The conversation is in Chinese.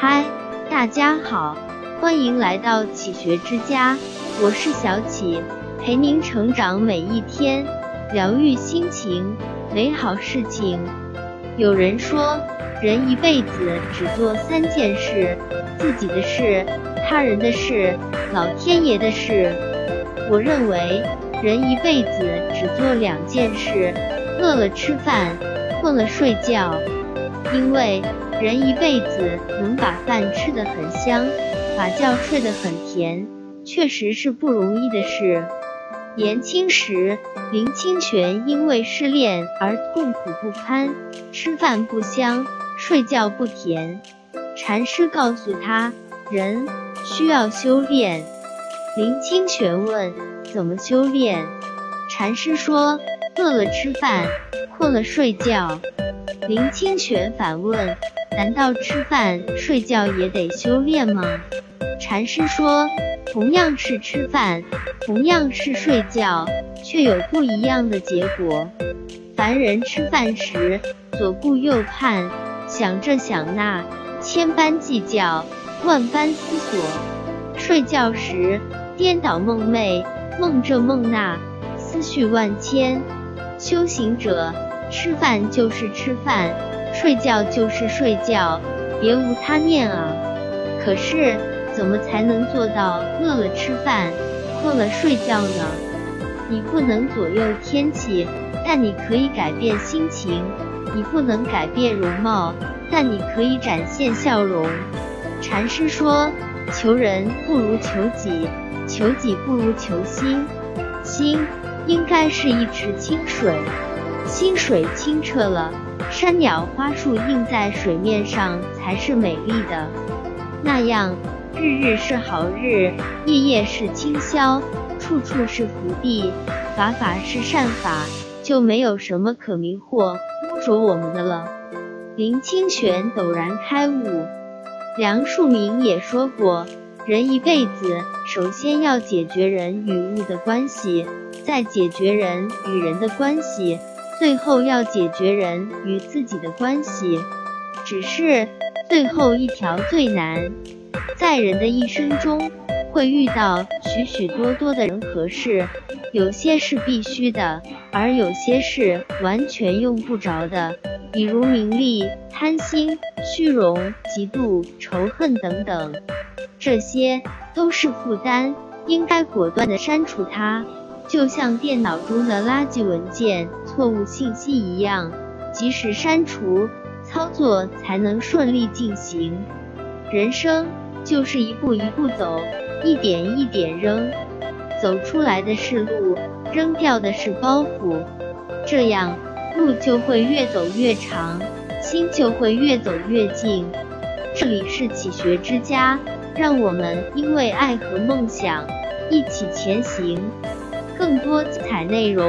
嗨，大家好，欢迎来到启学之家，我是小启，陪您成长每一天，疗愈心情，美好事情。有人说，人一辈子只做三件事：自己的事、他人的事、老天爷的事。我认为，人一辈子只做两件事：饿了吃饭，困了睡觉。因为人一辈子能把饭吃得很香，把觉睡得很甜，确实是不容易的事。年轻时，林清玄因为失恋而痛苦不堪，吃饭不香，睡觉不甜。禅师告诉他，人需要修炼。林清玄问：怎么修炼？禅师说：饿了吃饭，困了睡觉。林清玄反问：“难道吃饭睡觉也得修炼吗？”禅师说：“同样是吃饭，同样是睡觉，却有不一样的结果。凡人吃饭时左顾右盼，想这想那，千般计较，万般思索；睡觉时颠倒梦寐，梦这梦那，思绪万千。修行者。”吃饭就是吃饭，睡觉就是睡觉，别无他念啊！可是怎么才能做到饿了吃饭，困了睡觉呢？你不能左右天气，但你可以改变心情；你不能改变容貌，但你可以展现笑容。禅师说：求人不如求己，求己不如求心。心应该是一池清水。心水清澈了，山鸟花树映在水面上才是美丽的。那样，日日是好日，夜夜是清宵，处处是福地，法法是善法，就没有什么可迷惑污浊我们的了。林清玄陡然开悟。梁漱溟也说过，人一辈子首先要解决人与物的关系，再解决人与人的关系。最后要解决人与自己的关系，只是最后一条最难。在人的一生中，会遇到许许多多的人和事，有些是必须的，而有些是完全用不着的，比如名利、贪心、虚荣、嫉妒、仇恨等等，这些都是负担，应该果断的删除它。就像电脑中的垃圾文件、错误信息一样，及时删除，操作才能顺利进行。人生就是一步一步走，一点一点扔，走出来的是路，扔掉的是包袱，这样路就会越走越长，心就会越走越近。这里是启学之家，让我们因为爱和梦想一起前行。更多精彩内容，